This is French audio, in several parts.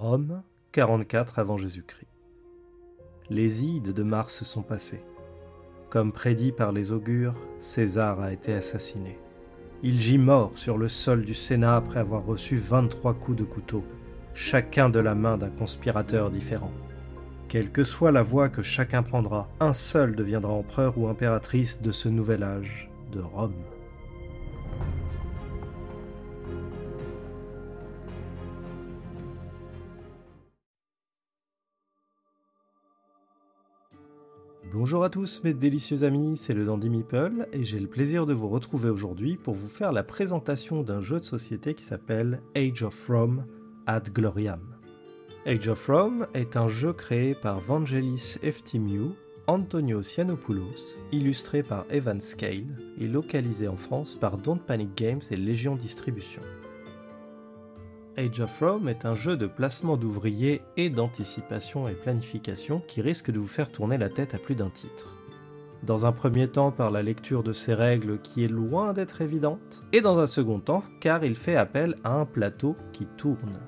Rome, 44 avant Jésus-Christ. Les ides de Mars sont passées. Comme prédit par les augures, César a été assassiné. Il gît mort sur le sol du Sénat après avoir reçu 23 coups de couteau, chacun de la main d'un conspirateur différent. Quelle que soit la voie que chacun prendra, un seul deviendra empereur ou impératrice de ce nouvel âge, de Rome. Bonjour à tous mes délicieux amis, c'est le Dandy Meeple et j'ai le plaisir de vous retrouver aujourd'hui pour vous faire la présentation d'un jeu de société qui s'appelle Age of Rome Ad Gloriam. Age of Rome est un jeu créé par Vangelis Eftimiou, Antonio Cianopoulos, illustré par Evan Scale et localisé en France par Don't Panic Games et Légion Distribution. Age of Rome est un jeu de placement d'ouvriers et d'anticipation et planification qui risque de vous faire tourner la tête à plus d'un titre. Dans un premier temps par la lecture de ses règles qui est loin d'être évidente, et dans un second temps car il fait appel à un plateau qui tourne.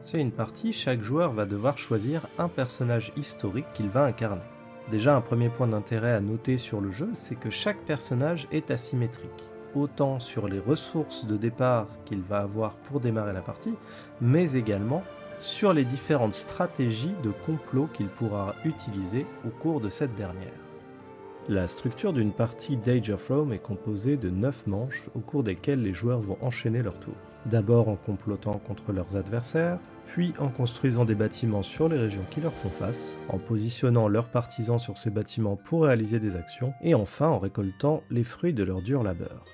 C'est une partie, chaque joueur va devoir choisir un personnage historique qu'il va incarner. Déjà un premier point d'intérêt à noter sur le jeu, c'est que chaque personnage est asymétrique autant sur les ressources de départ qu'il va avoir pour démarrer la partie, mais également sur les différentes stratégies de complot qu'il pourra utiliser au cours de cette dernière. La structure d'une partie d'Age of Rome est composée de 9 manches au cours desquelles les joueurs vont enchaîner leur tour. D'abord en complotant contre leurs adversaires, puis en construisant des bâtiments sur les régions qui leur font face, en positionnant leurs partisans sur ces bâtiments pour réaliser des actions, et enfin en récoltant les fruits de leur dur labeur.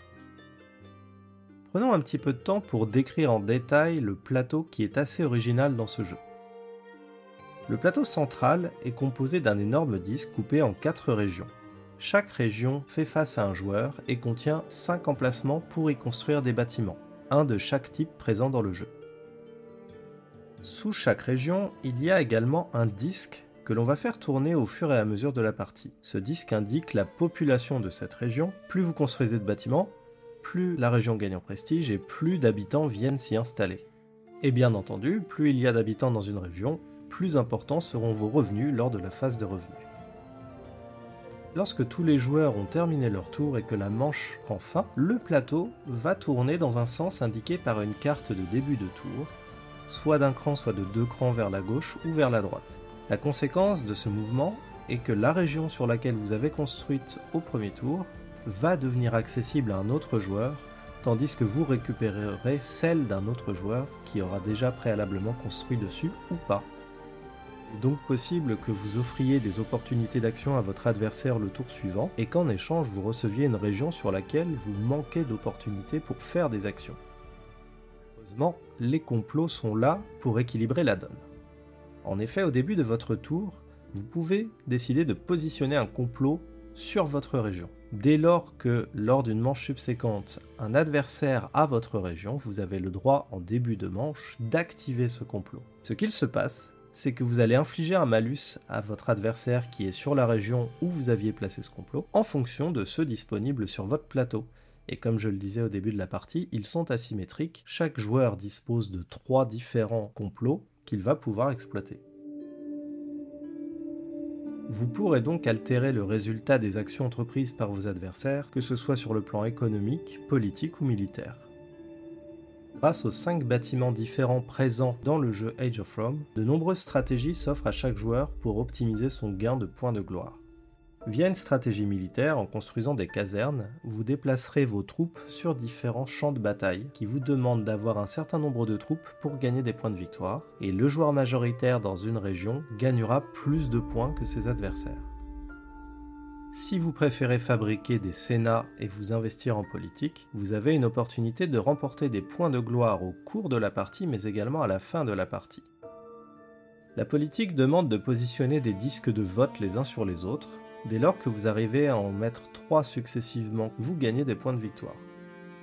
Prenons un petit peu de temps pour décrire en détail le plateau qui est assez original dans ce jeu. Le plateau central est composé d'un énorme disque coupé en 4 régions. Chaque région fait face à un joueur et contient 5 emplacements pour y construire des bâtiments, un de chaque type présent dans le jeu. Sous chaque région, il y a également un disque que l'on va faire tourner au fur et à mesure de la partie. Ce disque indique la population de cette région. Plus vous construisez de bâtiments, plus la région gagne en prestige et plus d'habitants viennent s'y installer. Et bien entendu, plus il y a d'habitants dans une région, plus importants seront vos revenus lors de la phase de revenus. Lorsque tous les joueurs ont terminé leur tour et que la manche prend fin, le plateau va tourner dans un sens indiqué par une carte de début de tour, soit d'un cran, soit de deux crans vers la gauche ou vers la droite. La conséquence de ce mouvement est que la région sur laquelle vous avez construite au premier tour va devenir accessible à un autre joueur, tandis que vous récupérerez celle d'un autre joueur qui aura déjà préalablement construit dessus ou pas. Il est donc possible que vous offriez des opportunités d'action à votre adversaire le tour suivant et qu'en échange vous receviez une région sur laquelle vous manquez d'opportunités pour faire des actions. Heureusement, les complots sont là pour équilibrer la donne. En effet, au début de votre tour, vous pouvez décider de positionner un complot sur votre région. Dès lors que, lors d'une manche subséquente, un adversaire a votre région, vous avez le droit, en début de manche, d'activer ce complot. Ce qu'il se passe, c'est que vous allez infliger un malus à votre adversaire qui est sur la région où vous aviez placé ce complot, en fonction de ceux disponibles sur votre plateau. Et comme je le disais au début de la partie, ils sont asymétriques, chaque joueur dispose de trois différents complots qu'il va pouvoir exploiter. Vous pourrez donc altérer le résultat des actions entreprises par vos adversaires, que ce soit sur le plan économique, politique ou militaire. Grâce aux 5 bâtiments différents présents dans le jeu Age of Rome, de nombreuses stratégies s'offrent à chaque joueur pour optimiser son gain de points de gloire. Via une stratégie militaire, en construisant des casernes, vous déplacerez vos troupes sur différents champs de bataille qui vous demandent d'avoir un certain nombre de troupes pour gagner des points de victoire, et le joueur majoritaire dans une région gagnera plus de points que ses adversaires. Si vous préférez fabriquer des sénats et vous investir en politique, vous avez une opportunité de remporter des points de gloire au cours de la partie mais également à la fin de la partie. La politique demande de positionner des disques de vote les uns sur les autres, Dès lors que vous arrivez à en mettre 3 successivement, vous gagnez des points de victoire.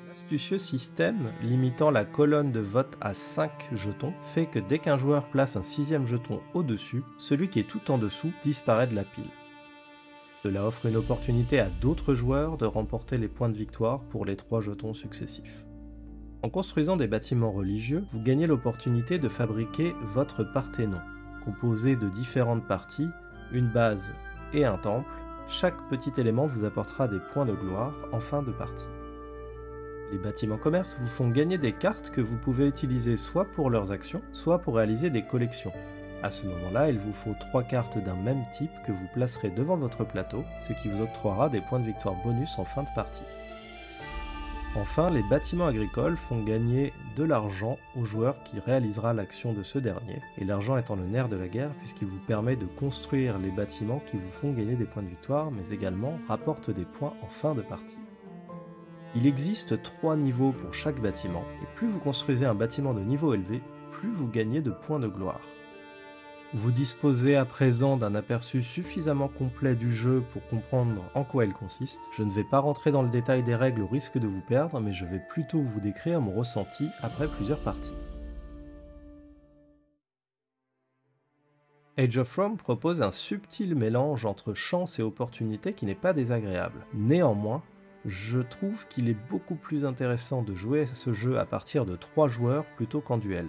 L'astucieux système limitant la colonne de vote à 5 jetons fait que dès qu'un joueur place un sixième jeton au-dessus, celui qui est tout en dessous disparaît de la pile. Cela offre une opportunité à d'autres joueurs de remporter les points de victoire pour les 3 jetons successifs. En construisant des bâtiments religieux, vous gagnez l'opportunité de fabriquer votre Parthénon, composé de différentes parties, une base et un temple. Chaque petit élément vous apportera des points de gloire en fin de partie. Les bâtiments commerce vous font gagner des cartes que vous pouvez utiliser soit pour leurs actions, soit pour réaliser des collections. À ce moment-là, il vous faut trois cartes d'un même type que vous placerez devant votre plateau, ce qui vous octroiera des points de victoire bonus en fin de partie. Enfin, les bâtiments agricoles font gagner de l'argent au joueur qui réalisera l'action de ce dernier, et l'argent étant le nerf de la guerre puisqu'il vous permet de construire les bâtiments qui vous font gagner des points de victoire, mais également rapportent des points en fin de partie. Il existe trois niveaux pour chaque bâtiment, et plus vous construisez un bâtiment de niveau élevé, plus vous gagnez de points de gloire. Vous disposez à présent d'un aperçu suffisamment complet du jeu pour comprendre en quoi il consiste. Je ne vais pas rentrer dans le détail des règles au risque de vous perdre, mais je vais plutôt vous décrire mon ressenti après plusieurs parties. Age of Rome propose un subtil mélange entre chance et opportunité qui n'est pas désagréable. Néanmoins, je trouve qu'il est beaucoup plus intéressant de jouer à ce jeu à partir de 3 joueurs plutôt qu'en duel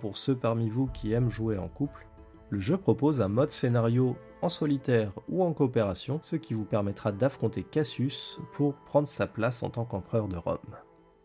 pour ceux parmi vous qui aiment jouer en couple, le jeu propose un mode scénario en solitaire ou en coopération, ce qui vous permettra d'affronter Cassius pour prendre sa place en tant qu'empereur de Rome.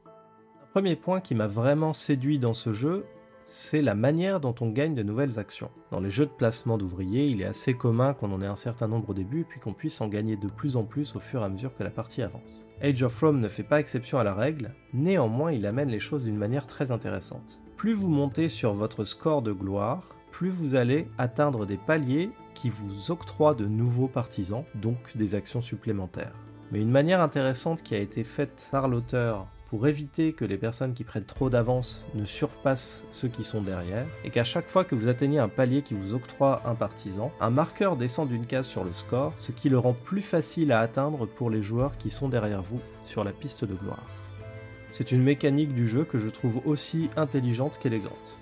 Un premier point qui m'a vraiment séduit dans ce jeu, c'est la manière dont on gagne de nouvelles actions. Dans les jeux de placement d'ouvriers, il est assez commun qu'on en ait un certain nombre au début, puis qu'on puisse en gagner de plus en plus au fur et à mesure que la partie avance. Age of Rome ne fait pas exception à la règle, néanmoins il amène les choses d'une manière très intéressante plus vous montez sur votre score de gloire, plus vous allez atteindre des paliers qui vous octroient de nouveaux partisans, donc des actions supplémentaires. Mais une manière intéressante qui a été faite par l'auteur pour éviter que les personnes qui prennent trop d'avance ne surpassent ceux qui sont derrière, et qu'à chaque fois que vous atteignez un palier qui vous octroie un partisan, un marqueur descend d'une case sur le score, ce qui le rend plus facile à atteindre pour les joueurs qui sont derrière vous sur la piste de gloire. C'est une mécanique du jeu que je trouve aussi intelligente qu'élégante.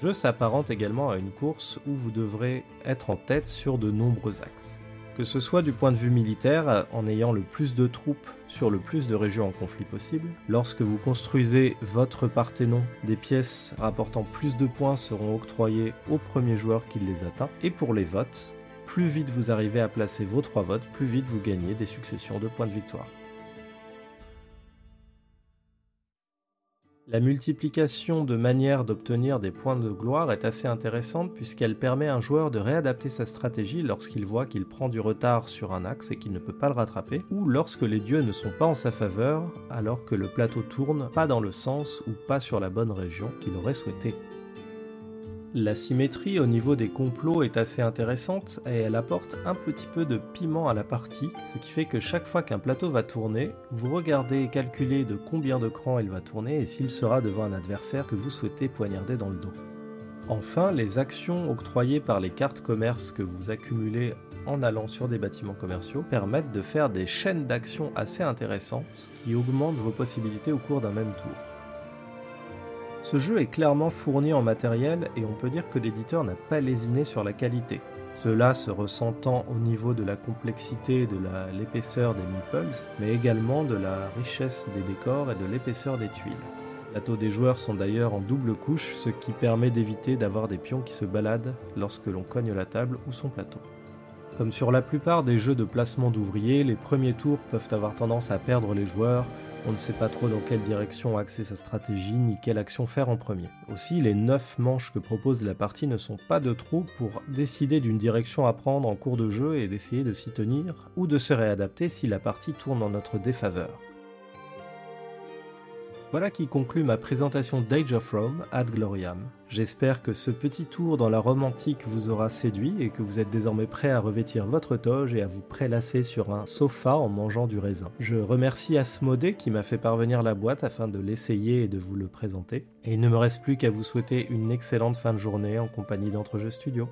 Le jeu s'apparente également à une course où vous devrez être en tête sur de nombreux axes. Que ce soit du point de vue militaire, en ayant le plus de troupes sur le plus de régions en conflit possible, lorsque vous construisez votre Parthénon, des pièces rapportant plus de points seront octroyées au premier joueur qui les atteint, et pour les votes, plus vite vous arrivez à placer vos trois votes, plus vite vous gagnez des successions de points de victoire. La multiplication de manières d'obtenir des points de gloire est assez intéressante puisqu'elle permet à un joueur de réadapter sa stratégie lorsqu'il voit qu'il prend du retard sur un axe et qu'il ne peut pas le rattraper, ou lorsque les dieux ne sont pas en sa faveur alors que le plateau tourne pas dans le sens ou pas sur la bonne région qu'il aurait souhaité. La symétrie au niveau des complots est assez intéressante et elle apporte un petit peu de piment à la partie, ce qui fait que chaque fois qu'un plateau va tourner, vous regardez et calculez de combien de crans il va tourner et s'il sera devant un adversaire que vous souhaitez poignarder dans le dos. Enfin, les actions octroyées par les cartes commerce que vous accumulez en allant sur des bâtiments commerciaux permettent de faire des chaînes d'actions assez intéressantes qui augmentent vos possibilités au cours d'un même tour. Ce jeu est clairement fourni en matériel et on peut dire que l'éditeur n'a pas lésiné sur la qualité. Cela se ressentant au niveau de la complexité et de l'épaisseur des meeples, mais également de la richesse des décors et de l'épaisseur des tuiles. Les plateaux des joueurs sont d'ailleurs en double couche, ce qui permet d'éviter d'avoir des pions qui se baladent lorsque l'on cogne la table ou son plateau. Comme sur la plupart des jeux de placement d'ouvriers, les premiers tours peuvent avoir tendance à perdre les joueurs on ne sait pas trop dans quelle direction axer sa stratégie ni quelle action faire en premier. Aussi, les 9 manches que propose la partie ne sont pas de trop pour décider d'une direction à prendre en cours de jeu et d'essayer de s'y tenir, ou de se réadapter si la partie tourne en notre défaveur. Voilà qui conclut ma présentation d'Age of Rome ad Gloriam. J'espère que ce petit tour dans la Rome antique vous aura séduit et que vous êtes désormais prêt à revêtir votre toge et à vous prélasser sur un sofa en mangeant du raisin. Je remercie Asmodée qui m'a fait parvenir la boîte afin de l'essayer et de vous le présenter. Et il ne me reste plus qu'à vous souhaiter une excellente fin de journée en compagnie d'Entrejeux Studio.